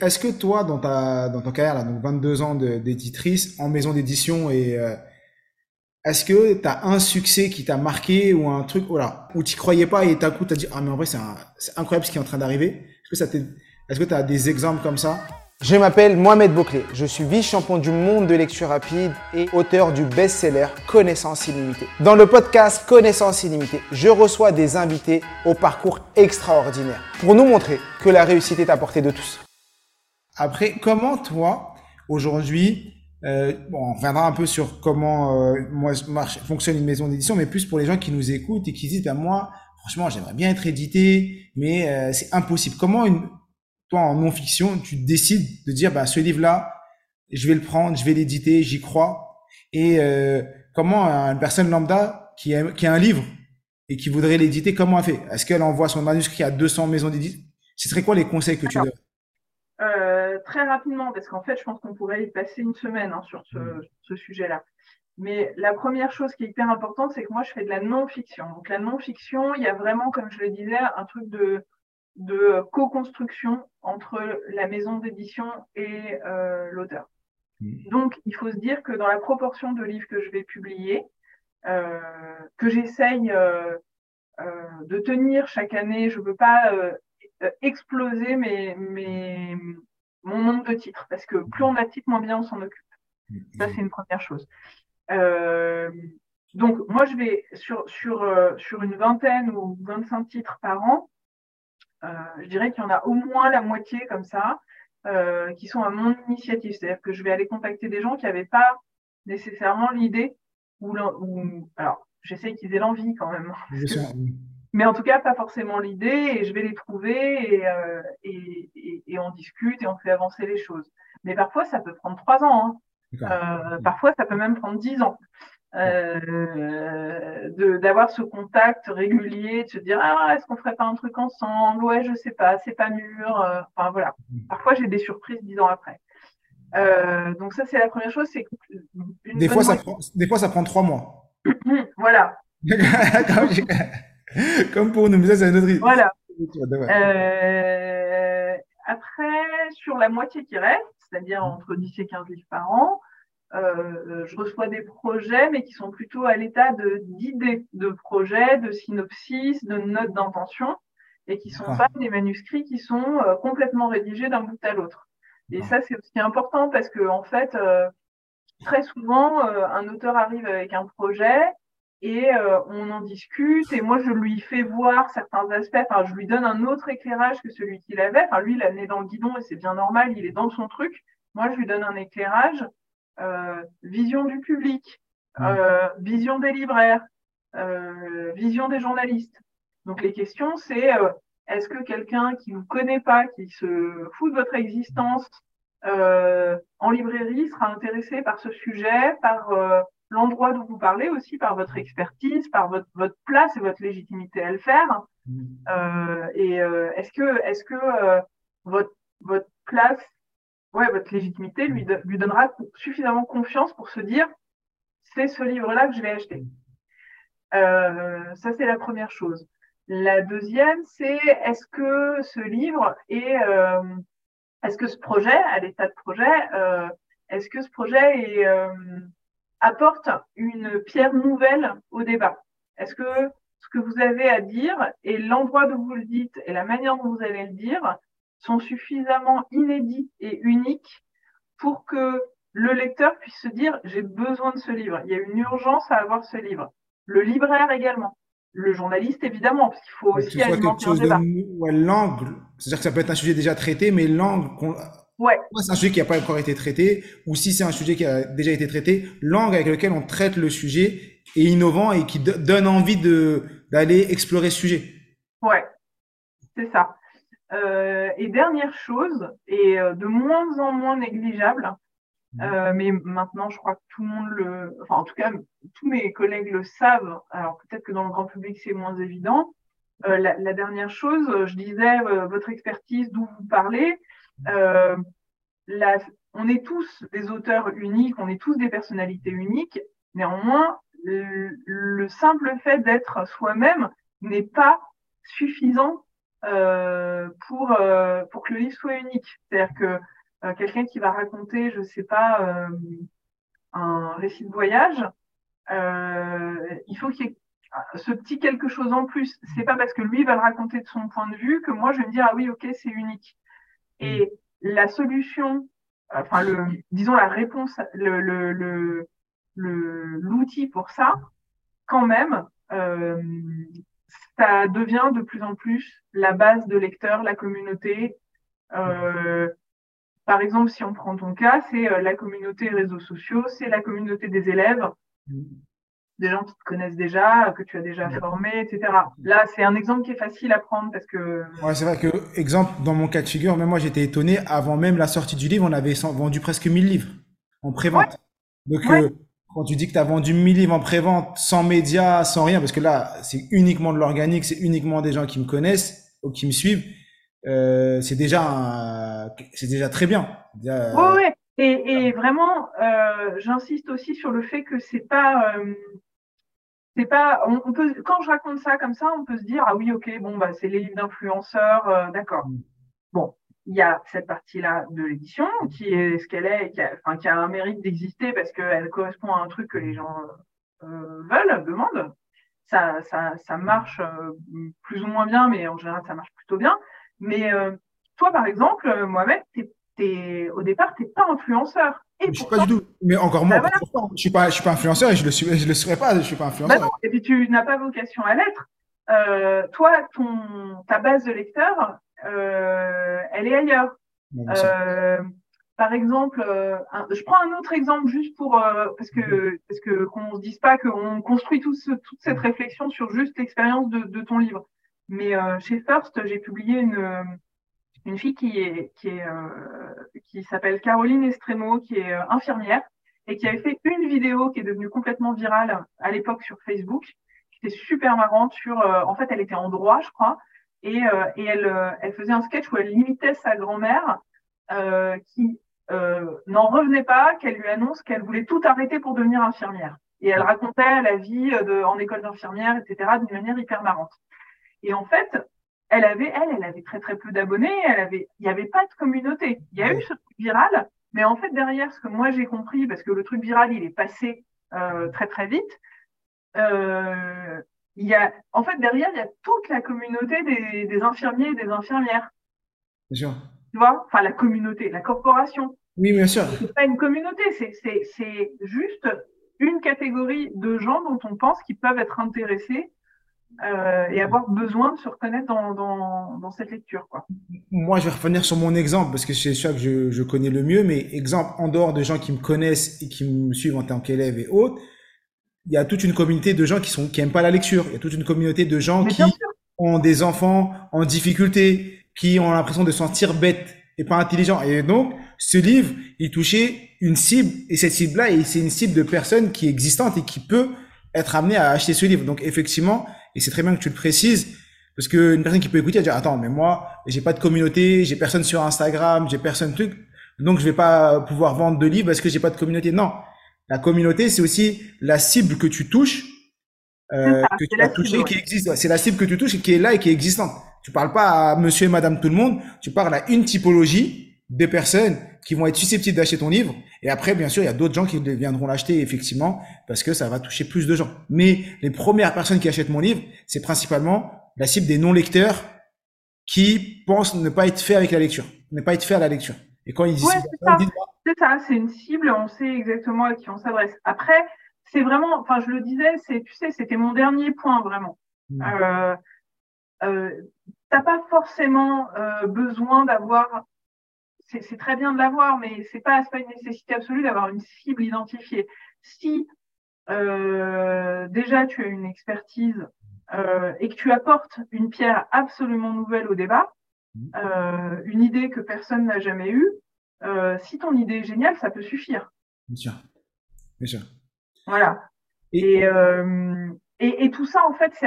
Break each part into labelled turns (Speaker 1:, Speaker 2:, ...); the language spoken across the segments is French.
Speaker 1: Est-ce que toi, dans ta, dans ton carrière, là, donc 22 ans d'éditrice en maison d'édition et euh, est-ce que tu un succès qui t'a marqué ou un truc voilà, où tu croyais pas et d'un coup tu as dit ah mais en vrai c'est incroyable ce qui est en train d'arriver? Est-ce que ça est-ce que tu as des exemples comme ça?
Speaker 2: Je m'appelle Mohamed Bouclé, je suis vice-champion du monde de lecture rapide et auteur du best-seller Connaissance illimitée. Dans le podcast Connaissance illimitée, je reçois des invités au parcours extraordinaire pour nous montrer que la réussite est à portée de tous.
Speaker 1: Après, comment toi, aujourd'hui, euh, bon, on reviendra un peu sur comment euh, moi marche, fonctionne une maison d'édition, mais plus pour les gens qui nous écoutent et qui disent, ben moi, franchement, j'aimerais bien être édité, mais euh, c'est impossible. Comment une, toi, en non-fiction, tu décides de dire, bah, ce livre-là, je vais le prendre, je vais l'éditer, j'y crois? Et euh, comment une personne lambda qui a, qui a un livre et qui voudrait l'éditer, comment elle fait? Est-ce qu'elle envoie son manuscrit à 200 maisons d'édition? Ce serait quoi les conseils que tu donnes?
Speaker 3: Très rapidement, parce qu'en fait, je pense qu'on pourrait y passer une semaine hein, sur ce, mm. ce sujet-là. Mais la première chose qui est hyper importante, c'est que moi, je fais de la non-fiction. Donc, la non-fiction, il y a vraiment, comme je le disais, un truc de, de co-construction entre la maison d'édition et euh, l'auteur. Mm. Donc, il faut se dire que dans la proportion de livres que je vais publier, euh, que j'essaye euh, de tenir chaque année, je ne veux pas exploser mes, mes, mon nombre de titres, parce que plus on a de titres, moins bien on s'en occupe. Ça, c'est une première chose. Euh, donc, moi, je vais sur, sur, euh, sur une vingtaine ou 25 titres par an, euh, je dirais qu'il y en a au moins la moitié comme ça, qui sont à mon initiative. C'est-à-dire que je vais aller contacter des gens qui n'avaient pas nécessairement l'idée ou, alors j'essaie qu'ils aient l'envie quand même mais en tout cas pas forcément l'idée et je vais les trouver et, euh, et, et, et, on discute et on fait avancer les choses. Mais parfois ça peut prendre trois ans, hein. euh, parfois ça peut même prendre dix ans. Euh, d'avoir ce contact régulier, de se dire ah est-ce qu'on ferait pas un truc ensemble? Ouais je sais pas c'est pas mûr euh, enfin voilà. Mm. parfois j'ai des surprises dix ans après. Euh, donc ça c'est la première chose c'est
Speaker 1: des fois ça prend des fois ça prend trois mois.
Speaker 3: Voilà
Speaker 1: Comme pour nous, mais ça, c'est un autre
Speaker 3: Voilà. Euh, après, sur la moitié qui reste, c'est-à-dire entre 10 et 15 livres par an, euh, je reçois des projets, mais qui sont plutôt à l'état d'idées, de, projets, de synopsis, de notes d'intention, et qui sont ah. pas des manuscrits qui sont euh, complètement rédigés d'un bout à l'autre. Et ah. ça, c'est aussi important parce que, en fait, euh, très souvent, euh, un auteur arrive avec un projet et euh, on en discute et moi je lui fais voir certains aspects. Enfin je lui donne un autre éclairage que celui qu'il avait. Enfin lui il a né dans le guidon et c'est bien normal il est dans son truc. Moi je lui donne un éclairage euh, vision du public euh, vision des libraires euh, vision des journalistes. Donc les questions c'est euh, est-ce que quelqu'un qui vous connaît pas qui se fout de votre existence en librairie sera intéressé par ce sujet par l'endroit d'où vous parlez aussi par votre expertise, par votre, votre place et votre légitimité à le faire. Mm. Euh, et euh, est-ce que, est-ce que euh, votre, votre place, ouais, votre légitimité lui, lui donnera suffisamment confiance pour se dire c'est ce livre-là que je vais acheter. Euh, ça, c'est la première chose. La deuxième, c'est est-ce que ce livre est, euh, est-ce que ce projet, à l'état de projet, est-ce que ce projet est apporte une pierre nouvelle au débat Est-ce que ce que vous avez à dire et l'endroit où vous le dites et la manière dont vous allez le dire sont suffisamment inédits et uniques pour que le lecteur puisse se dire j'ai besoin de ce livre, il y a une urgence à avoir ce livre. Le libraire également. Le journaliste, évidemment, parce qu'il faut aussi alimenter un débat.
Speaker 1: l'angle, c'est-à-dire que ça peut être un sujet déjà traité, mais l'angle
Speaker 3: Ouais.
Speaker 1: c'est un sujet qui n'a pas encore été traité, ou si c'est un sujet qui a déjà été traité, l'angle avec lequel on traite le sujet est innovant et qui donne envie de d'aller explorer ce sujet.
Speaker 3: Ouais, c'est ça. Euh, et dernière chose, et euh, de moins en moins négligeable, mmh. euh, mais maintenant je crois que tout le monde le, enfin en tout cas tous mes collègues le savent. Alors peut-être que dans le grand public c'est moins évident. Euh, la, la, dernière chose, je disais votre expertise, d'où vous parlez. Euh, on est tous des auteurs uniques, on est tous des personnalités uniques. Néanmoins, le, le simple fait d'être soi-même n'est pas suffisant euh, pour, euh, pour que le livre soit unique. C'est-à-dire que quelqu'un qui va raconter, je sais pas, un récit de voyage, il faut qu'il y ait ce petit quelque chose en plus. C'est pas parce que lui va le raconter de son point de vue que moi je vais me dire ah oui ok c'est unique. Et la solution, enfin le, disons la réponse, le le l'outil pour ça, quand même, euh, ça devient de plus en plus la base de lecteurs, la communauté. Euh, par exemple, si on prend ton cas, c'est euh, la communauté réseaux sociaux, c'est la communauté des élèves, des gens qui te connaissent déjà, que tu as déjà formé, etc. Là, c'est un exemple qui est facile à prendre parce que.
Speaker 1: Ouais, c'est vrai que, exemple, dans mon cas de figure, même moi, j'étais étonné. Avant même la sortie du livre, on avait vendu presque 1000 livres en prévente. Donc, quand tu dis que tu as vendu 1000 livres en prévente, sans médias, sans rien, parce que là, c'est uniquement de l'organique, c'est uniquement des gens qui me connaissent ou qui me suivent, euh, c'est déjà, c'est déjà très bien.
Speaker 3: Euh... Oui, ouais. Et, et vraiment, euh, j'insiste aussi sur le fait que c'est pas, euh, c'est pas, on, peut, quand je raconte ça comme ça, on peut se dire ah oui, ok, bon bah c'est les livres d'influenceurs, euh, d'accord. Bon, il y a cette partie-là de l'édition qui est ce qu'elle est, qui a, enfin, qui a un mérite d'exister parce qu'elle correspond à un truc que les gens euh, veulent, demandent. Ça, ça, ça marche euh, plus ou moins bien, mais en général, ça marche plutôt bien. Mais toi, par exemple, Mohamed, t'es, t'es, au départ, tu n'es pas influenceur.
Speaker 1: Et je suis pas du tout. Mais encore moins, bah je suis pas, je suis pas influenceur et je le suis, je le serai pas. Je suis pas influenceur.
Speaker 3: Bah non, et puis tu n'as pas vocation à l'être. Euh, toi, ton, ta base de lecteurs, euh, elle est ailleurs. Euh, par exemple, euh, je prends un autre exemple juste pour parce que parce que qu'on se dise pas qu'on construit tout ce, toute cette réflexion sur juste l'expérience de, de, ton livre. Mais chez First, j'ai publié une une fille qui est qui est qui s'appelle Caroline Estremo, qui est infirmière et qui avait fait une vidéo qui est devenue complètement virale à l'époque sur Facebook, qui était super marrante sur en fait elle était en droit, je crois, et, euh, et elle, euh, elle faisait un sketch où elle limitait sa grand-mère euh, qui n'en revenait pas, qu'elle lui annonce qu'elle voulait tout arrêter pour devenir infirmière. Et elle racontait la vie de, en école d'infirmière, etc., d'une manière hyper marrante. Et en fait, elle avait, elle, elle avait très très peu d'abonnés. Elle avait, il n'y avait pas de communauté. Il y a eu ce truc viral, mais en fait derrière, ce que moi j'ai compris, parce que le truc viral, il est passé euh, très très vite. Euh, il y a, en fait, derrière, il y a toute la communauté des, des infirmiers et des infirmières.
Speaker 1: Bien sûr.
Speaker 3: Tu vois? Enfin, la communauté, la corporation.
Speaker 1: Oui, bien sûr.
Speaker 3: C'est pas une communauté, c'est juste une catégorie de gens dont on pense qu'ils peuvent être intéressés euh, et avoir besoin de se reconnaître dans, dans, dans, cette lecture. Quoi.
Speaker 1: Moi, je vais revenir sur mon exemple parce que c'est sûr que je, je connais le mieux, mais exemple en dehors de gens qui me connaissent et qui me suivent en tant qu'élève et autres, il y a toute une communauté de gens qui sont qui aiment pas la lecture. Il y a toute une communauté de gens qui ont des enfants en difficulté, qui ont l'impression de se sentir bêtes et pas intelligents. Et donc, ce livre, il touchait une cible, et cette cible-là, c'est une cible de personnes qui est existante et qui peut être amenée à acheter ce livre. Donc, effectivement, et c'est très bien que tu le précises, parce qu'une personne qui peut écouter, elle dire, attends, mais moi, j'ai pas de communauté, j'ai personne sur Instagram, j'ai personne truc, donc je vais pas pouvoir vendre de livres parce que j'ai pas de communauté. Non, la communauté, c'est aussi la cible que tu touches, euh, que tu as touché, qui existe. C'est la cible que tu touches et qui est là et qui est existante. Tu parles pas à monsieur et madame tout le monde, tu parles à une typologie de personnes qui vont être susceptibles d'acheter ton livre. Et après, bien sûr, il y a d'autres gens qui viendront l'acheter, effectivement, parce que ça va toucher plus de gens. Mais les premières personnes qui achètent mon livre, c'est principalement la cible des non-lecteurs qui pensent ne pas être fait avec la lecture, ne pas être fait à la lecture. Et quand ils disent,
Speaker 3: c'est ça, c'est une cible, on sait exactement à qui on s'adresse. Après, c'est vraiment, enfin, je le disais, c'est, tu sais, c'était mon dernier point vraiment. Mmh. Euh, euh, t'as pas forcément euh, besoin d'avoir, c'est très bien de l'avoir, mais c'est pas, pas une nécessité absolue d'avoir une cible identifiée. Si euh, déjà tu as une expertise euh, et que tu apportes une pierre absolument nouvelle au débat, mmh. euh, une idée que personne n'a jamais eue, si ton idée est géniale, ça peut suffire.
Speaker 1: Bien sûr. Bien sûr.
Speaker 3: Voilà. Et, et, et, tout ça, en fait, c'est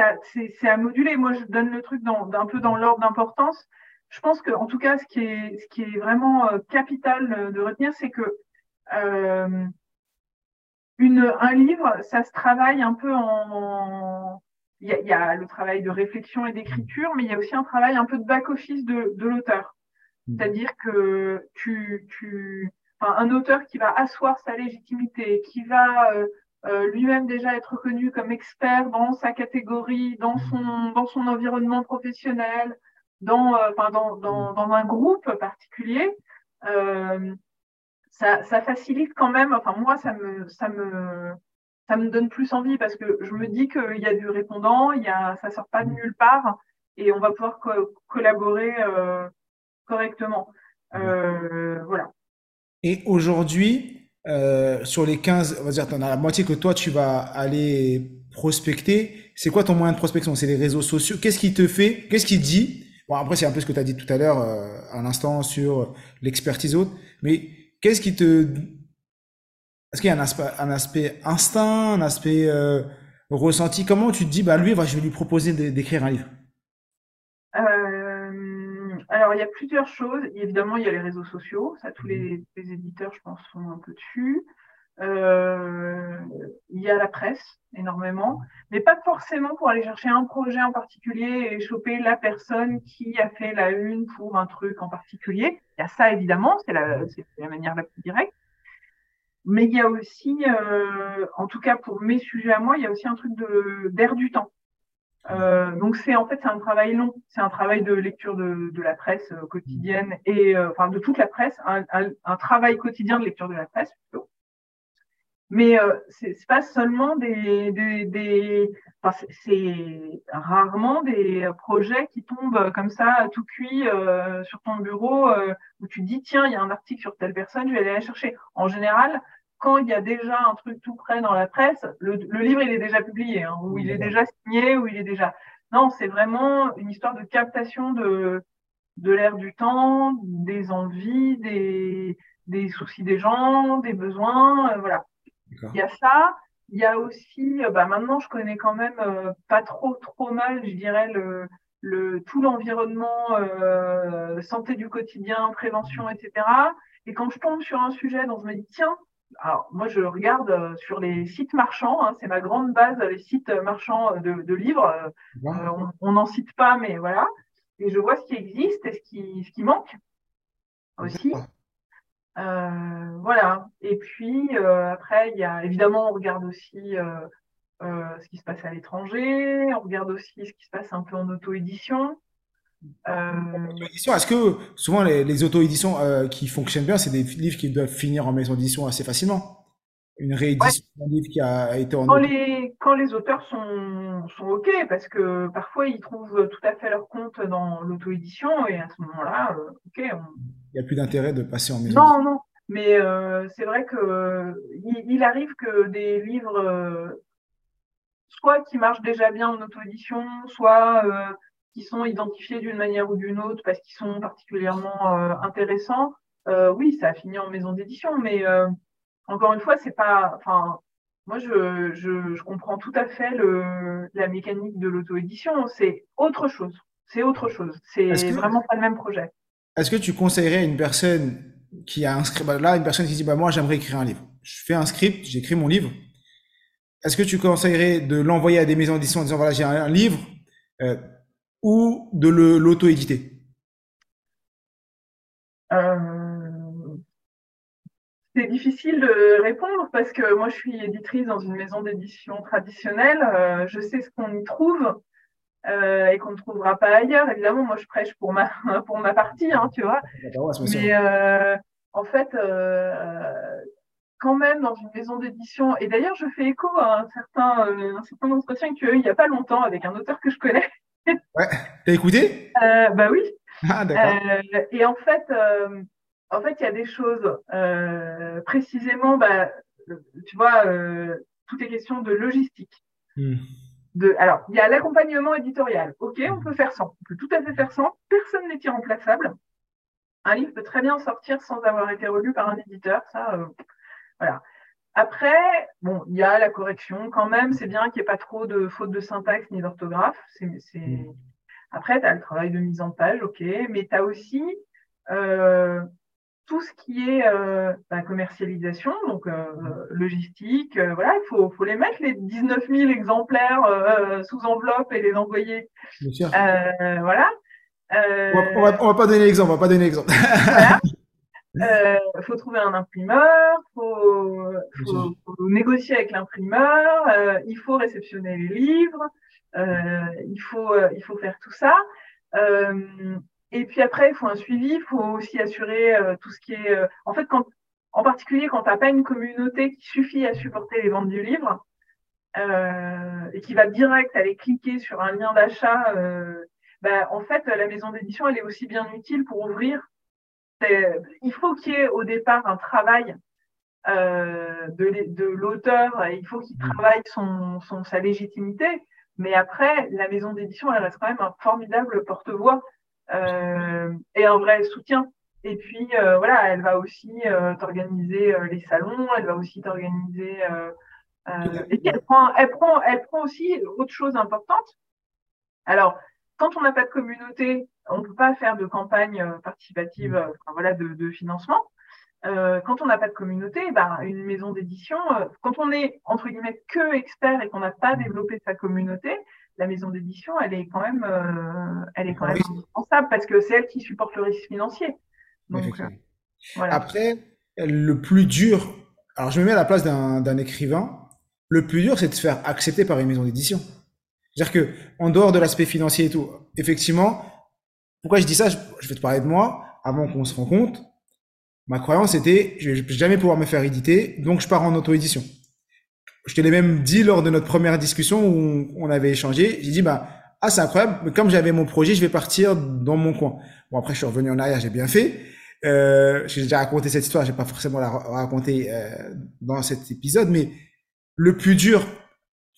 Speaker 3: à, à, moduler. Moi, je donne le truc dans, un peu dans l'ordre d'importance. Je pense que, en tout cas, ce qui est, ce qui est vraiment euh, capital de retenir, c'est que euh, une, un livre, ça se travaille un peu en, il y, a, le travail de réflexion et d'écriture, mais il y a aussi un travail un peu de back-office de, l'auteur. Mmh. C'est-à-dire que tu, tu, un auteur qui va asseoir sa légitimité, qui va euh, euh, lui-même déjà être reconnu comme expert dans sa catégorie, dans son, dans son environnement professionnel, dans, euh, dans, dans, dans, un groupe particulier, ça, ça, facilite quand même, enfin moi, ça me, ça me, ça me donne plus envie parce que je me dis qu'il y a du répondant, il y a, ça sort pas de nulle part et on va pouvoir collaborer euh, correctement. Euh, voilà.
Speaker 1: Et aujourd'hui, euh, sur les 15, on va dire, tu en as la moitié que toi, tu vas aller prospecter. C'est quoi ton moyen de prospection? C'est les réseaux sociaux? Qu'est-ce qui te fait Qu'est-ce qui dit Bon, après, c'est un peu ce que tu as dit tout à l'heure, euh, à l'instant, sur l'expertise haute. Mais qu'est-ce qui te est-ce qu'il y a un aspect, un aspect instinct, un aspect euh, ressenti? Comment tu te dis, bah lui, je vais lui proposer d'écrire un livre?
Speaker 3: Euh, Alors, il y a plusieurs choses. Évidemment, il y a les réseaux sociaux. Ça, tous les, mmh. éditeurs, je pense, sont un peu dessus. Euh, il y a la presse, énormément. Mais pas forcément pour aller chercher un projet en particulier et choper la personne qui a fait la une pour un truc en particulier. Il y a ça, évidemment. C'est la, la manière la plus directe. Mais il y a aussi, euh, en tout cas pour mes sujets à moi, il y a aussi un truc de d'air du temps. Euh, donc c'est en fait c'est un travail long, c'est un travail de lecture de, de la presse euh, quotidienne et euh, enfin de toute la presse, un, un, travail quotidien de lecture de la presse plutôt. Mais euh, c'est pas seulement des, des, des enfin, c'est rarement des projets qui tombent comme ça tout cuit euh, sur ton bureau où tu te dis tiens il y a un article sur telle personne, je vais aller la chercher. En général, quand il y a déjà un truc tout prêt dans la presse, le, livre il est déjà publié, hein, ou il est déjà signé, ou il est déjà. Non, c'est vraiment une histoire de captation de, de l'air du temps, des envies, des, des soucis des gens, des besoins, euh, voilà. Il y a ça. Il y a aussi, euh, bah maintenant je connais quand même euh, pas trop trop mal, je dirais le, le tout l'environnement santé du quotidien, prévention, etc. Et quand je tombe sur un sujet dont je me dis tiens alors moi je regarde euh, sur les sites marchands, hein, c'est ma grande base, les sites marchands de, livres. Euh, on n'en cite pas, mais voilà. Et je vois ce qui existe et ce qui, ce qui manque aussi. Euh, voilà. Et puis après, il y a évidemment, on regarde aussi ce qui se passe à l'étranger, on regarde aussi ce qui se passe un peu en auto-édition.
Speaker 1: Euh, est-ce que souvent les, auto-éditions euh, qui fonctionnent bien, c'est des livres qui doivent finir en maison d'édition assez facilement? Une réédition d'un livre qui a été en
Speaker 3: quand les, quand les auteurs sont, sont OK, parce que parfois ils trouvent tout à fait leur compte dans l'auto-édition et à ce moment-là, euh, OK. Il
Speaker 1: n'y a plus d'intérêt de passer en maison
Speaker 3: Non, non. Mais c'est vrai que il, arrive que des livres, soit qui marchent déjà bien en auto-édition, soit qui sont identifiés d'une manière ou d'une autre parce qu'ils sont particulièrement euh, intéressants, euh, oui, ça a fini en maison d'édition, mais euh, encore une fois, c'est pas, enfin, moi, je, je, je, comprends tout à fait le, la mécanique de l'auto-édition. C'est autre chose. C'est autre chose. C'est vraiment pas le même projet.
Speaker 1: Est-ce que tu conseillerais à une personne qui a un script, bah, là, une personne qui dit, bah, moi, j'aimerais écrire un livre. Je fais un script, j'écris mon livre. Est-ce que tu conseillerais de l'envoyer à des maisons d'édition en disant, voilà, j'ai un, livre, euh, ou de l'auto-éditer?
Speaker 3: Euh, C'est difficile de répondre parce que moi je suis éditrice dans une maison d'édition traditionnelle. Euh, je sais ce qu'on y trouve euh, et qu'on ne trouvera pas ailleurs. Évidemment, moi je prêche pour ma, pour ma partie, hein, tu vois. Mais en fait, quand même dans une maison d'édition, et d'ailleurs je fais écho à un certain, un certain entretien que tu as eu il n'y a pas longtemps avec un auteur que je connais
Speaker 1: ouais. T'as écouté?
Speaker 3: Euh, Bah oui.
Speaker 1: Ah, d'accord.
Speaker 3: Euh, et en fait, euh, en fait, il y a des choses précisément, bah, tu vois, toutes les questions de logistique. Hmm. De, alors, il y a l'accompagnement éditorial. Ok, on peut faire sans. On peut tout à fait faire sans. Personne n'est irremplaçable. Un livre peut très bien sortir sans avoir été relu par un éditeur. Ça, voilà. Après, bon, il y a la correction quand même. C'est bien qu'il n'y ait pas trop de fautes de syntaxe ni d'orthographe. C'est, mm. Après, tu as le travail de mise en page, ok. Mais tu as aussi, euh, tout ce qui est euh, la commercialisation, donc euh, logistique, euh, voilà, il faut, faut, les mettre, les 19 000 exemplaires sous enveloppe et les envoyer. Bien sûr. voilà.
Speaker 1: on, va, va, pas donner l'exemple, on va pas donner l'exemple.
Speaker 3: Il faut trouver un imprimeur, il faut, faut, faut, négocier avec l'imprimeur, il faut réceptionner les livres, il, faut, il faut faire tout ça. Et puis après, il faut un suivi, il faut aussi assurer euh, tout ce qui est. Euh, en fait, quand, en particulier quand tu n'as pas une communauté qui suffit à supporter les ventes du livre euh, et qui va direct aller cliquer sur un lien d'achat, bah, en fait, la maison d'édition, elle est aussi bien utile pour ouvrir. Il faut qu'il y ait au départ un travail de, de l'auteur, il faut qu'il mmh. travaille son, son, sa légitimité. Mais après, la maison d'édition, elle reste quand même un formidable porte-voix euh, et un vrai soutien. Et puis euh, voilà, elle va aussi euh, t'organiser les salons, elle va aussi t'organiser. et puis elle prend, elle prend, elle prend aussi autre chose importante. Alors, quand on n'a pas de communauté, on ne peut pas faire de campagne participative, mmh. enfin, voilà, de, de financement. Euh, quand on n'a pas de communauté, bah, une maison d'édition, euh, quand on est entre guillemets que expert et qu'on n'a pas développé sa communauté, la maison d'édition, elle est quand même, euh, elle est quand même indispensable parce que c'est elle qui supporte le risque financier. Donc,
Speaker 1: euh, voilà. Après, le plus dur, alors je me mets à la place d'un écrivain, le plus dur, c'est de se faire accepter par une maison d'édition. C'est-à-dire que, en dehors de l'aspect financier et tout, effectivement, pourquoi je dis ça, je, je vais te parler de moi, avant qu'on se rencontre. Ma croyance était, je vais jamais pouvoir me faire éditer, donc je pars en auto-édition je te l'ai même dit lors de notre première discussion où on avait échangé. J'ai dit, bah, ah, c'est incroyable, mais comme j'avais mon projet, je vais partir dans mon coin. Bon, après, je suis revenu en arrière, j'ai bien fait. Euh, j'ai déjà raconté cette histoire, j'ai pas forcément la raconter euh, dans cet épisode, mais le plus dur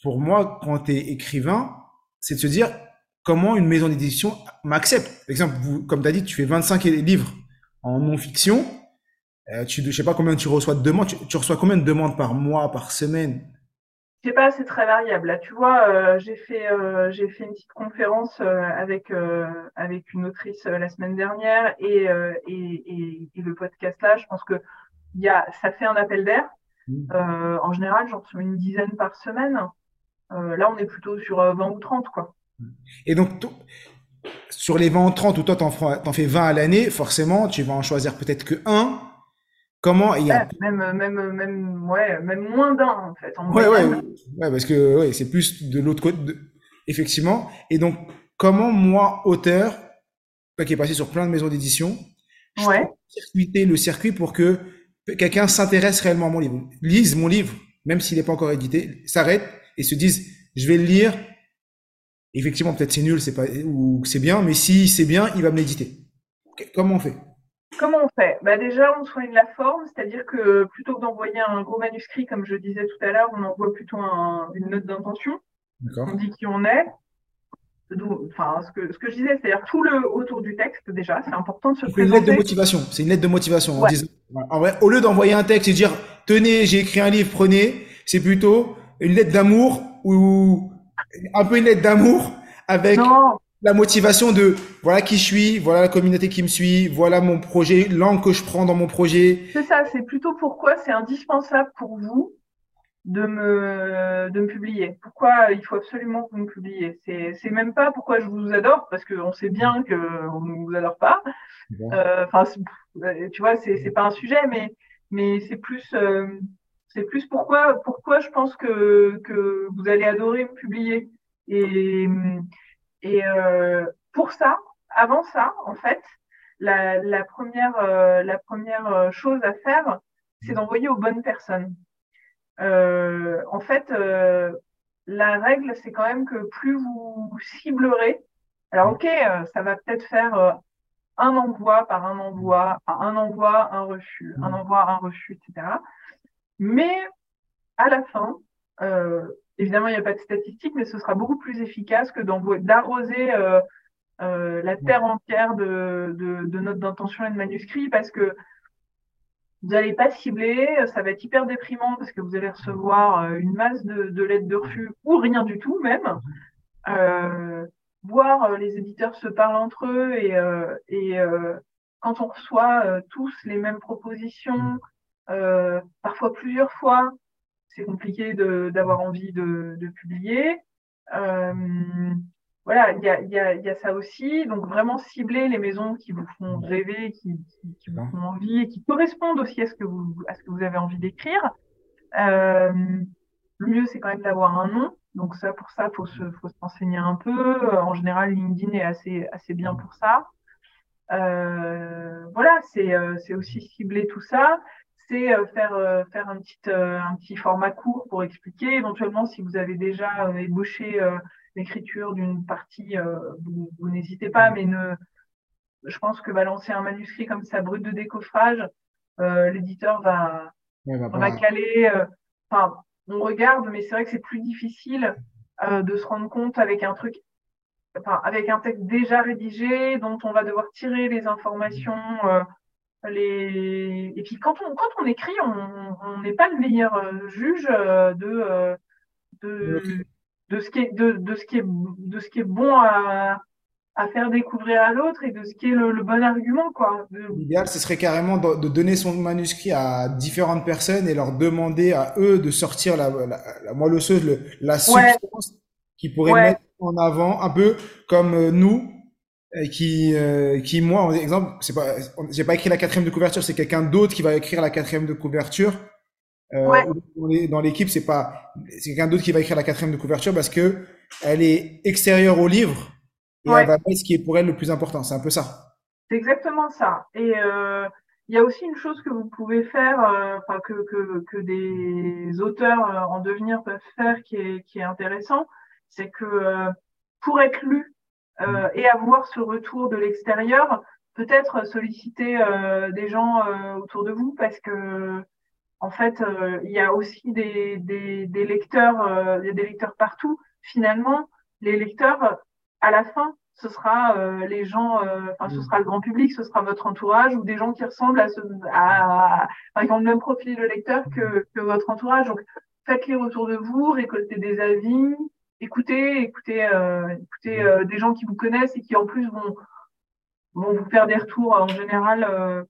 Speaker 1: pour moi, quand tu es écrivain, c'est de se dire comment une maison d'édition m'accepte. Par exemple, comme tu as dit, tu fais 25 livres en non-fiction. Euh, tu, je sais pas combien tu reçois de demandes. tu, reçois combien de demandes par mois, par semaine?
Speaker 3: Sais pas, c'est très variable. Là, tu vois, euh, j'ai fait euh, j'ai fait une petite conférence euh, avec avec une autrice la semaine dernière et, et, et, le podcast là, je pense que il y a ça fait un appel d'air. Mmh. en général, j'en reçois une dizaine par semaine. là, on est plutôt sur 20 ou 30 quoi.
Speaker 1: Et donc sur les 20 ou 30 ou toi t'en en fais 20 à l'année, forcément, tu vas en choisir peut-être que un Comment il y
Speaker 3: a... même, même, même, ouais, même moins d'un, en fait. En
Speaker 1: ouais, ouais, ouais, parce que ouais, c'est plus de l'autre côté, effectivement. Et donc, comment moi, auteur, qui est passé sur plein de maisons d'édition,
Speaker 3: ouais.
Speaker 1: circuiter le circuit pour que quelqu'un s'intéresse réellement à mon livre, lise mon livre, même s'il n'est pas encore édité, s'arrête et se dise, je vais le lire. Effectivement, peut-être c'est nul, c'est pas, ou c'est bien, mais si c'est bien, il va me l'éditer. Comment on fait?
Speaker 3: Comment on fait? Bah Déjà, on soigne la forme, c'est-à-dire que plutôt que d'envoyer un gros manuscrit, comme je disais tout à l'heure, on envoie plutôt une note d'intention. On dit qui on est. Enfin, ce que, ce que je disais, c'est-à-dire tout le autour du texte, déjà, c'est important de se présenter.
Speaker 1: C'est une lettre de motivation. C'est une lettre de motivation. En, vrai, au lieu d'envoyer un texte et dire tenez, j'ai écrit un livre, prenez, c'est plutôt une lettre d'amour ou un peu une lettre d'amour avec la motivation de voilà qui je suis, voilà la communauté qui me suit, voilà mon projet, l'angle que je prends dans mon projet.
Speaker 3: C'est ça, c'est plutôt pourquoi c'est indispensable pour vous de me, de me publier. Pourquoi il faut absolument que vous me publiez? C'est, c'est même pas pourquoi je vous adore, parce qu'on sait bien qu'on ne vous adore pas. Euh, enfin, tu vois, c'est, c'est pas un sujet, mais, mais c'est plus, euh, c'est plus pourquoi, pourquoi je pense que, que vous allez adorer me publier. Et, et euh, pour ça, avant ça, en fait, la, la première, euh, la première euh, chose à faire, c'est d'envoyer aux bonnes personnes. Euh, en fait, euh, la règle, c'est quand même que plus vous ciblerez, alors ok, ça va peut-être faire un envoi par un envoi, un envoi, un refus, un envoi, un refus, etc. Mais à la fin, euh, Évidemment, il n'y a pas de statistiques, mais ce sera beaucoup plus efficace que d'arroser euh, euh, la terre entière de, de, de notes d'intention et de manuscrits parce que vous n'allez pas cibler, ça va être hyper déprimant parce que vous allez recevoir euh, une masse de, de lettres de refus ou rien du tout même. Euh, voir les éditeurs se parlent entre eux et, et quand on reçoit tous les mêmes propositions, parfois plusieurs fois, c'est compliqué d'avoir envie de, de publier. Euh, voilà, il y a, y, a, y a, ça aussi. Donc vraiment cibler les maisons qui vous font rêver, qui, qui, qui vous font envie et qui correspondent aussi à ce que vous, à ce que vous avez envie d'écrire. Euh, le mieux, c'est quand même d'avoir un nom. Donc ça, pour ça, faut se, faut se renseigner un peu. En général, LinkedIn est assez, assez bien pour ça. Euh, voilà, c'est, c'est aussi cibler tout ça c'est euh, faire euh, faire un petit euh, un petit format court pour expliquer. Éventuellement, si vous avez déjà ébauché l'écriture d'une partie, vous, vous n'hésitez pas, mais ne je pense que balancer un manuscrit comme ça brut de décoffrage, l'éditeur va, va, caler. Enfin, on regarde, mais c'est vrai que c'est plus difficile de se rendre compte avec un truc, enfin, avec un texte déjà rédigé dont on va devoir tirer les informations les... Et puis quand on, quand on écrit, on n'est pas le meilleur euh, juge euh, de, euh, de, de, ce qui est, de, de, ce qui est, de ce qui est bon à, à faire découvrir à l'autre et de ce qui est le, bon argument. quoi.
Speaker 1: L'idéal, ce serait carrément de, donner son manuscrit à différentes personnes et leur demander à eux de sortir la, la, la moelleuse, le, la substance qui pourrait mettre en avant, un peu comme nous, qui, euh, qui moi, en exemple, c'est pas, j'ai pas écrit la quatrième de couverture, c'est quelqu'un d'autre qui va écrire la quatrième de couverture. Euh, ouais. Dans l'équipe, c'est pas, c'est quelqu'un d'autre qui va écrire la quatrième de couverture parce que elle est extérieure au livre et elle va mettre ce qui est pour elle le plus important. C'est un peu ça.
Speaker 3: C'est exactement ça. Et euh, il y a aussi une chose que vous pouvez faire, euh, enfin que, que, que des auteurs en devenir peuvent faire, qui est, qui est intéressant, c'est que pour être lu euh, et avoir ce retour de l'extérieur, peut-être solliciter euh, des gens euh, autour de vous parce que en fait, il y a aussi des, des, des lecteurs, il y a des lecteurs partout. Finalement, les lecteurs, à la fin, ce sera les gens, enfin, ce mm. sera le grand public, ce sera votre entourage ou des gens qui ressemblent à, ce, à, à qui ont le même profil de lecteur que, que votre entourage. Donc, faites-les autour de vous, récoltez des avis, écoutez, écoutez, euh, écoutez euh, des gens qui vous connaissent et qui en plus vont, vont vous faire des retours en général. Euh,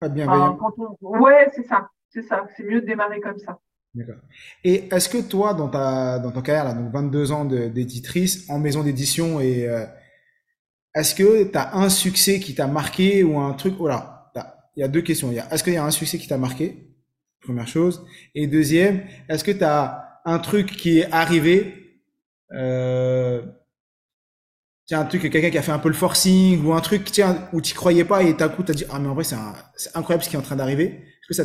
Speaker 1: Pas de bienveillant.
Speaker 3: Ouais, c'est ça, c'est ça. C'est mieux de démarrer comme ça.
Speaker 1: D'accord. Et est-ce que toi, dans ta dans ton carrière, là, donc 22 ans d'éditrice en maison d'édition, et est-ce que tu as un succès qui t'a marqué ou un truc Voilà, il y a deux questions. Est-ce qu'il y a un succès qui t'a marqué? Première chose. Et deuxième, est-ce que tu as un truc qui est arrivé euh, tiens, un truc, quelqu'un qui a fait un peu le forcing ou un truc, tiens, où tu croyais pas et d'un coup, tu as dit, ah, mais en vrai, c'est incroyable ce qui est en train d'arriver. Est-ce que ça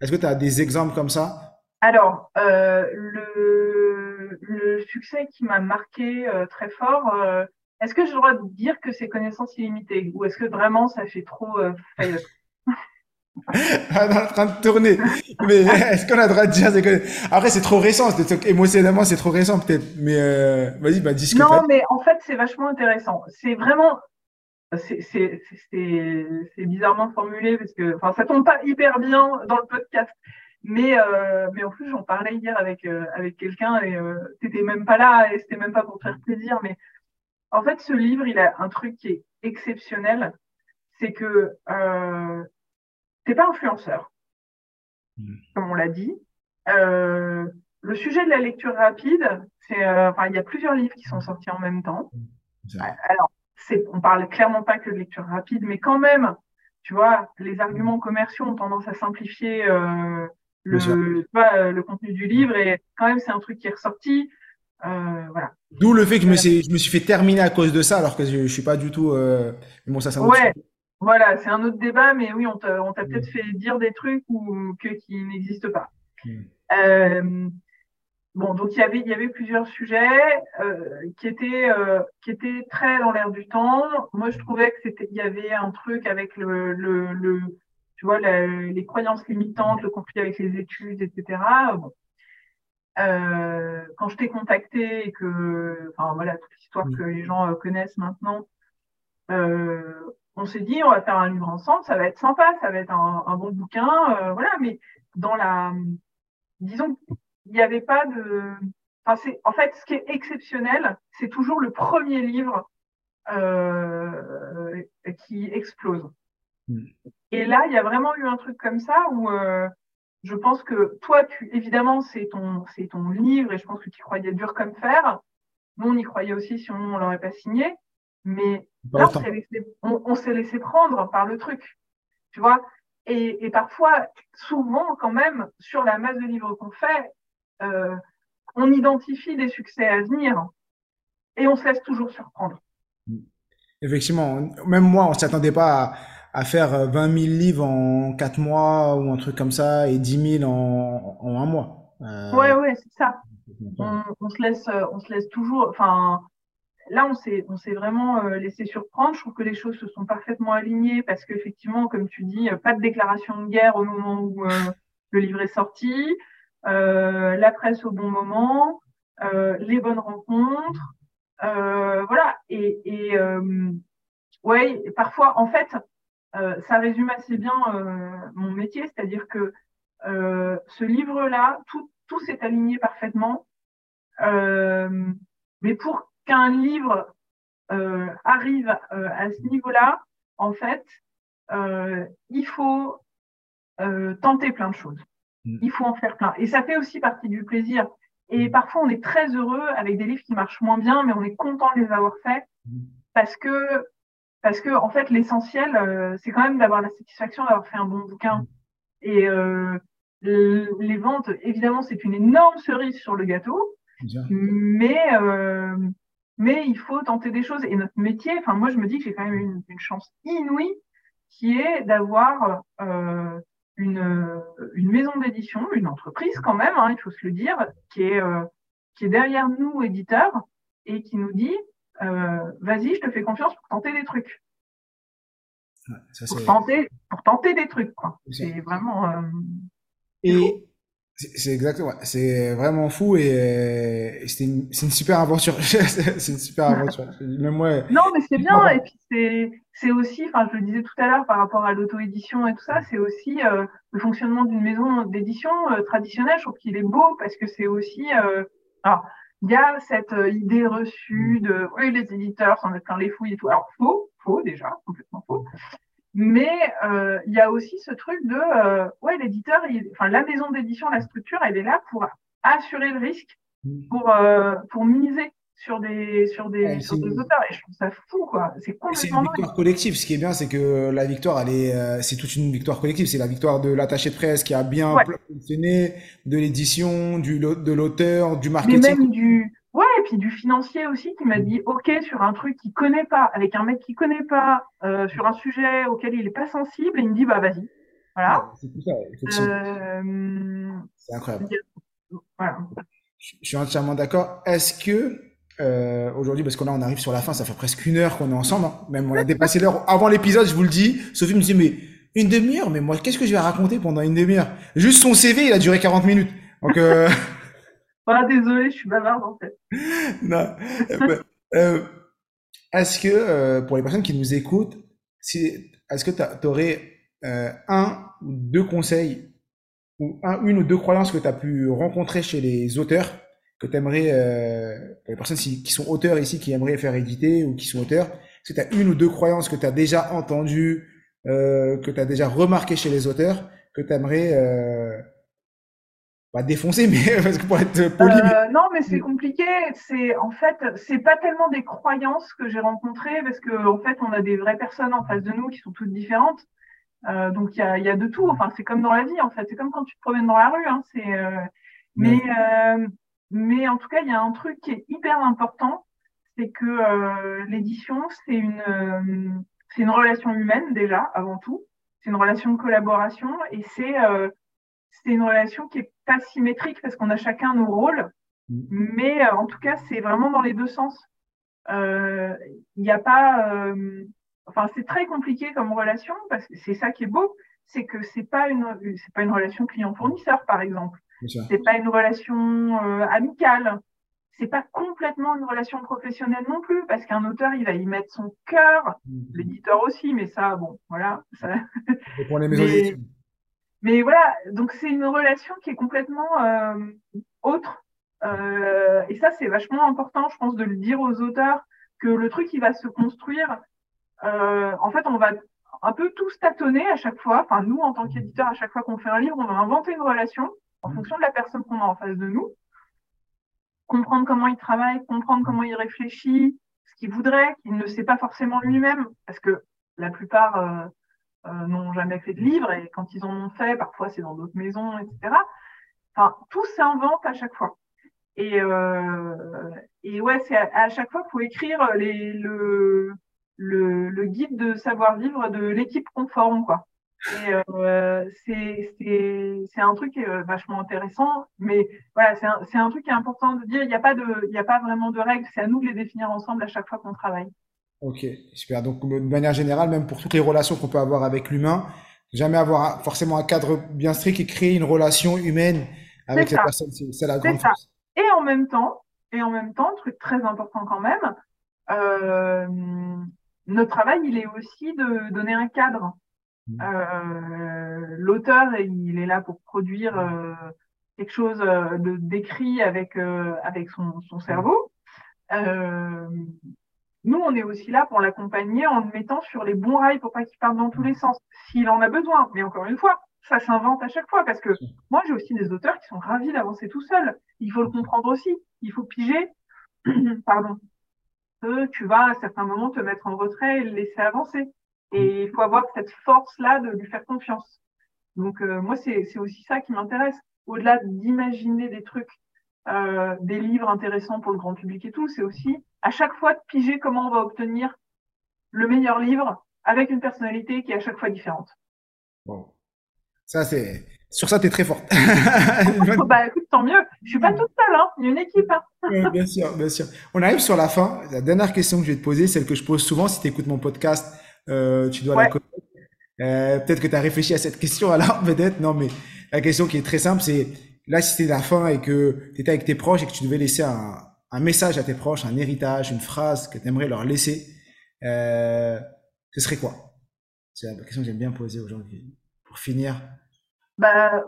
Speaker 1: est-ce que tu des exemples comme ça?
Speaker 3: Alors, euh, le, succès qui m'a marqué euh, très fort, est-ce que j'ai le droit de dire que c'est connaissance illimitée ou est-ce que vraiment ça fait trop euh,
Speaker 1: on est en train de tourner. Mais est-ce qu'on a le droit de dire Après, c'est trop récent. Émotionnellement, c'est trop récent peut-être. Mais euh, vas-y, bah, dis
Speaker 3: Non, mais en fait, c'est vachement intéressant. C'est vraiment... C'est bizarrement formulé parce que enfin, ça tombe pas hyper bien dans le podcast. Mais, euh, mais en plus, j'en parlais hier avec, euh, avec quelqu'un et t'étais même pas là et c'était même pas pour te faire plaisir. Mais en fait, ce livre, il a un truc qui est exceptionnel. C'est que t'es pas influenceur, mm. comme on l'a dit. Euh, le sujet de la lecture rapide, c'est, euh, enfin, il y a plusieurs livres qui sont sortis en même temps. Alors, c'est, on parle clairement pas que de lecture rapide, mais quand même, tu vois, les arguments commerciaux ont tendance à simplifier euh, le, contenu du livre, et quand même, c'est un truc qui est ressorti. Euh, voilà.
Speaker 1: D'où le fait que je me, suis, je me suis fait terminer à cause de ça, alors que je, je suis pas du tout. Euh... bon, ça, ça
Speaker 3: ouais. Voilà, c'est un autre débat, mais oui, on t'a, peut-être fait dire des trucs ou que, qui n'existent pas. Euh, bon, donc il y avait, il y avait plusieurs sujets euh, qui étaient, euh, qui étaient très dans l'air du temps. Moi, je trouvais que c'était, il y avait un truc avec le, le, le tu vois, les croyances limitantes, le conflit avec les études, etc. Bon. Euh, quand je t'ai contacté et que, enfin voilà, toute l'histoire que les gens connaissent maintenant, euh, on s'est dit on va faire un livre ensemble, ça va être sympa, ça va être un, bon bouquin, euh, voilà. Mais dans la, disons, il n'y avait pas de, enfin c'est, en fait, ce qui est exceptionnel, c'est toujours le premier livre euh, qui explose. Mm. Et là, il y a vraiment eu un truc comme ça où euh, je pense que toi, tu, évidemment, c'est ton, c'est ton livre et je pense que tu croyais dur comme fer. Nous, on y croyait aussi si on l'aurait pas signé. Mais là, on s'est laissé, prendre par le truc. Tu vois et, et, parfois, souvent, quand même, sur la masse de livres qu'on fait, euh, on identifie des succès à venir et on se laisse toujours surprendre.
Speaker 1: Effectivement, même moi, on s'attendait pas à, faire 20 000 livres en 4 mois ou un truc comme ça et 10 000 en, en un mois.
Speaker 3: Euh... Ouais, ouais, c'est ça. On, on, se laisse, on se laisse toujours. Enfin, là, on s'est, on s'est vraiment euh, laissé surprendre. Je trouve que les choses se sont parfaitement alignées parce qu'effectivement, comme tu dis, pas de déclaration de guerre au moment où euh, le livre est sorti, euh, la presse au bon moment, les bonnes rencontres, voilà. Et, et ouais, parfois, en fait, ça résume assez bien mon métier, c'est-à-dire que ce livre-là, tout, tout s'est aligné parfaitement. mais pour qu'un livre euh, arrive euh, à ce niveau-là, en fait, euh, il faut tenter plein de choses. Mm. Il faut en faire plein. Et ça fait aussi partie du plaisir. Et mm. parfois, on est très heureux avec des livres qui marchent moins bien, mais on est content de les avoir faits mm. parce que, parce que en fait, l'essentiel, c'est quand même d'avoir la satisfaction d'avoir fait un bon bouquin. Et les ventes, évidemment, c'est une énorme cerise sur le gâteau, mais mais il faut tenter des choses. Et notre métier, enfin moi je me dis que j'ai quand même une, une chance inouïe qui est d'avoir euh, une, une maison d'édition, une entreprise quand même, hein, il faut se le dire, qui est, euh, qui est derrière nous, éditeurs, et qui nous dit, euh, vas-y, je te fais confiance pour tenter des trucs. Ouais, ça, pour, tenter, pour tenter des trucs, quoi. C'est vraiment... Euh,
Speaker 1: et, c'est exactement, c'est vraiment fou et, et c'est une, une, super aventure. c'est une super aventure.
Speaker 3: Même moi. Non, mais c'est bien. Et puis c'est, aussi, enfin, je le disais tout à l'heure par rapport à l'auto-édition et tout ça, c'est aussi euh, le fonctionnement d'une maison d'édition euh, traditionnelle. Je trouve qu'il est beau parce que c'est aussi, euh, alors, il y a cette idée reçue de, oui, les éditeurs s'en mettent plein les fouilles et tout. Alors, faux, faux déjà, complètement faux. Mais euh, il y a aussi ce truc de, euh, ouais, l'éditeur, enfin la maison d'édition, la structure, elle est là pour assurer le risque, mm. pour euh, pour miser sur des sur des, sur des auteurs. Et je trouve ça fou, quoi. C'est complètement.
Speaker 1: C'est une victoire collective. Ce qui est bien, c'est que la victoire, elle est, euh, c'est toute une victoire collective. C'est la victoire de l'attaché de presse qui a bien fonctionné, de l'édition, du de l'auteur, du marketing.
Speaker 3: Mais même du Ouais, et puis du financier aussi qui m'a dit OK sur un truc qu'il connaît pas, avec un mec qui connaît pas, euh, sur un sujet auquel il est pas sensible, et il me dit bah vas-y. Voilà. c'est tout ça,
Speaker 1: euh, C'est incroyable. Voilà. Je, suis entièrement d'accord. Est-ce que euh, aujourd'hui, parce que là on arrive sur la fin, ça fait presque une heure qu'on est ensemble, hein. même on a dépassé l'heure avant l'épisode, je vous le dis. Sophie me dit mais une demi-heure, mais moi qu'est-ce que je vais raconter pendant une demi-heure? Juste son CV, il a duré 40 minutes. Donc euh...
Speaker 3: Voilà, désolé, je suis bavarde en fait.
Speaker 1: non. Eh ben, euh, est-ce que, euh, pour les personnes qui nous écoutent, si, est-ce que tu aurais euh, un ou deux conseils ou un, une ou deux croyances que tu as pu rencontrer chez les auteurs que tu aimerais, euh, pour les personnes qui sont auteurs ici, qui aimeraient faire éditer ou qui sont auteurs, est-ce que tu as une ou deux croyances que tu as déjà entendues, euh, que tu as déjà remarquées chez les auteurs, que tu aimerais euh, pas défoncer, mais parce que pour être poli.
Speaker 3: Euh, non, mais c'est compliqué. C'est en fait, c'est pas tellement des croyances que j'ai rencontrées, parce que en fait, on a des vraies personnes en face de nous qui sont toutes différentes. Euh, donc il y a, y a de tout. Enfin, c'est comme dans la vie, en fait. C'est comme quand tu te promènes dans la rue. Hein. C'est, euh... mais euh, mais en tout cas, il y a un truc qui est hyper important, c'est que euh, l'édition, c'est une c'est une relation humaine déjà avant tout. C'est une relation de collaboration et c'est c'est une relation qui est pas symétrique parce qu'on a chacun nos rôles, mm. mais euh, en tout cas, c'est vraiment dans les deux sens. Il euh, n'y a pas, euh, enfin, c'est très compliqué comme relation parce que c'est ça qui est beau, c'est que c'est pas une, c'est pas une relation client-fournisseur, par exemple. C'est pas une relation amicale. C'est pas complètement une relation professionnelle non plus, parce qu'un auteur, il va y mettre son cœur, mm. l'éditeur aussi, mais ça, bon, voilà. Ça... Pour les maisons mais voilà, donc c'est une relation qui est complètement euh, autre. Euh, et ça, c'est vachement important, je pense, de le dire aux auteurs que le truc, il va se construire. Euh, en fait, on va, un peu tous tâtonner à chaque fois. Enfin, nous, en tant qu'éditeur, à chaque fois qu'on fait un livre, on va inventer une relation en mmh. fonction de la personne qu'on a en face de nous. Comprendre comment il travaille, comprendre comment il réfléchit, ce qu'il voudrait, qu'il ne sait pas forcément lui-même, parce que la plupart euh, n'ont jamais fait de livre et quand ils en ont fait, parfois c'est dans d'autres maisons, etc. Enfin, tout s'invente à chaque fois. Et, euh, et ouais, c'est à, chaque fois qu'il faut écrire les, le, le, le, guide de savoir-vivre de l'équipe conforme, quoi. Et euh, c'est un truc euh, vachement intéressant, mais voilà, c'est un, un, truc qui est important de dire. Il n'y a pas de, il a pas vraiment de règles. C'est à nous de les définir ensemble à chaque fois qu'on travaille.
Speaker 1: Ok, super. Donc de manière générale, même pour toutes les relations qu'on peut avoir avec l'humain, jamais avoir forcément un cadre bien strict et créer une relation humaine avec la personne. C'est la grande force.
Speaker 3: Et en même temps, et en même temps, truc très important quand même, euh, notre travail, il est aussi de donner un cadre. Mmh. Euh, L'auteur, il est là pour produire euh, quelque chose de d'écrit avec avec son, son cerveau. Euh, nous, on est aussi là pour l'accompagner en le mettant sur les bons rails pour pas qu'il parte dans tous les sens, s'il en a besoin. Mais encore une fois, ça s'invente à chaque fois parce que moi, j'ai aussi des auteurs qui sont ravis d'avancer tout seuls. Il faut le comprendre aussi. Il faut piger, pardon, que tu vas à certains moments te mettre en retrait et le laisser avancer. Et il faut avoir cette force-là de lui faire confiance. Donc euh, moi, c'est aussi ça qui m'intéresse. Au-delà d'imaginer des trucs, euh, des livres intéressants pour le grand public et tout, c'est aussi à chaque fois de piger comment on va obtenir le meilleur livre avec une personnalité qui est à chaque fois différente.
Speaker 1: Bon. Ça, c'est sur ça, tu es très forte.
Speaker 3: bah écoute, tant mieux. Je suis pas toute seule, hein. il y a une équipe.
Speaker 1: Hein. bien sûr, bien sûr. On arrive sur la fin. La dernière question que je vais te poser, celle que je pose souvent, si tu écoutes mon podcast, euh, tu dois la connaître. Euh, peut-être que tu as réfléchi à cette question alors, peut-être. Non, mais la question qui est très simple, c'est là, si c'était la fin et que tu étais avec tes proches et que tu devais laisser un, un message à tes proches, un héritage, une phrase que tu aimerais leur laisser, euh, ce serait quoi? C'est la question que j'aime bien poser aujourd'hui. Pour finir,
Speaker 3: bah,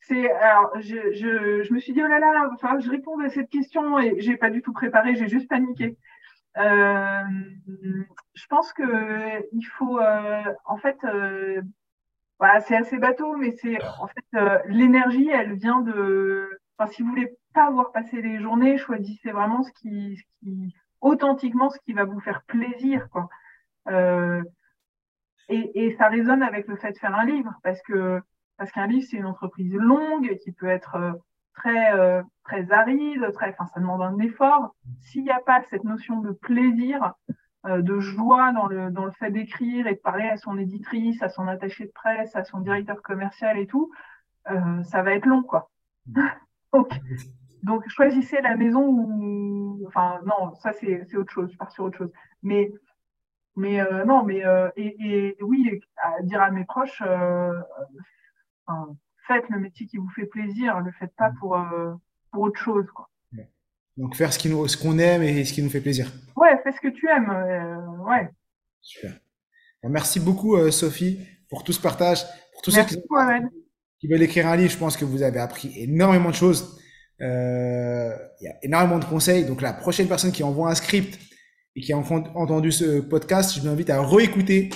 Speaker 3: c'est alors je, je, je, me suis dit oh là là, il je réponde à cette question et j'ai pas du tout préparé, j'ai juste paniqué. Euh, je pense que il faut euh, en fait voilà, c'est assez bateau, mais c'est en fait l'énergie, elle vient de. Enfin, si vous voulez pas voir passer les journées, choisissez vraiment ce qui, authentiquement ce qui va vous faire plaisir, quoi. Euh, et, ça résonne avec le fait de faire un livre, parce que parce qu'un livre, c'est une entreprise longue qui peut être euh, très, euh, très aride, très, enfin, ça demande un effort. S'il n'y a pas cette notion de plaisir, de joie dans le, dans le fait d'écrire et de parler à son éditrice, à son attaché de presse, à son directeur commercial et tout, ça va être long, quoi. donc, donc, choisissez la maison où, enfin, non, ça c'est autre chose, je pars sur autre chose. Mais, mais non, mais et, et, oui, à dire à mes proches, faites le métier qui vous fait plaisir, ne le faites pas pour, euh, pour autre chose. Quoi.
Speaker 1: Donc faire ce qu'on aime et ce qui nous fait plaisir.
Speaker 3: Ouais, fais ce que tu aimes. Euh, ouais.
Speaker 1: Super. Merci beaucoup, euh, Sophie, pour tout ce partage. Pour tous ceux qui, qui, veulent écrire un livre, je pense que vous avez appris énormément de choses. Il y a énormément de conseils. Donc la prochaine personne qui envoie un script et qui a entendu ce podcast, je vous invite à réécouter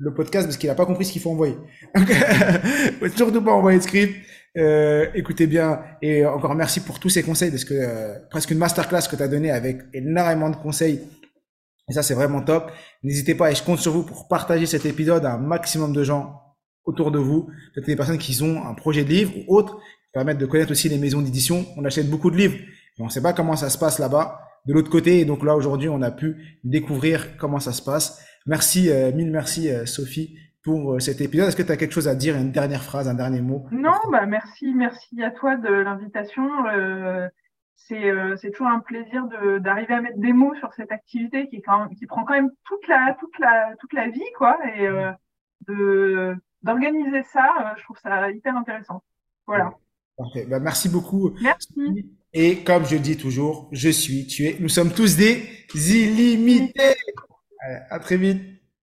Speaker 1: le podcast parce qu'il n'a pas compris ce qu'il faut envoyer. faut surtout pas envoyer de script. Euh, écoutez bien et encore merci pour tous ces conseils parce que euh, presque une masterclass que tu as donné avec énormément de conseils et ça c'est vraiment top. N'hésitez pas et je compte sur vous pour partager cet épisode à un maximum de gens autour de vous, peut-être des personnes qui ont un projet de livre ou autre, qui permettent de connaître aussi les maisons d'édition. On achète beaucoup de livres, mais on ne sait pas comment ça se passe là-bas de l'autre côté et donc là aujourd'hui on a pu découvrir comment ça se passe. Merci, euh, mille merci euh, Sophie pour euh, cet épisode. Est-ce que tu as quelque chose à dire, une dernière phrase, un dernier mot?
Speaker 3: Non, bah merci, merci à toi de l'invitation. c'est toujours un plaisir d'arriver à mettre des mots sur cette activité qui, qui prend quand même toute la, toute la, toute la vie, quoi, et de d'organiser ça, je trouve ça hyper intéressant. Voilà.
Speaker 1: Parfait. Bah, merci beaucoup.
Speaker 3: Merci.
Speaker 1: Et comme je dis toujours, je suis, tu es, nous sommes tous des illimités. Allez, à très vite.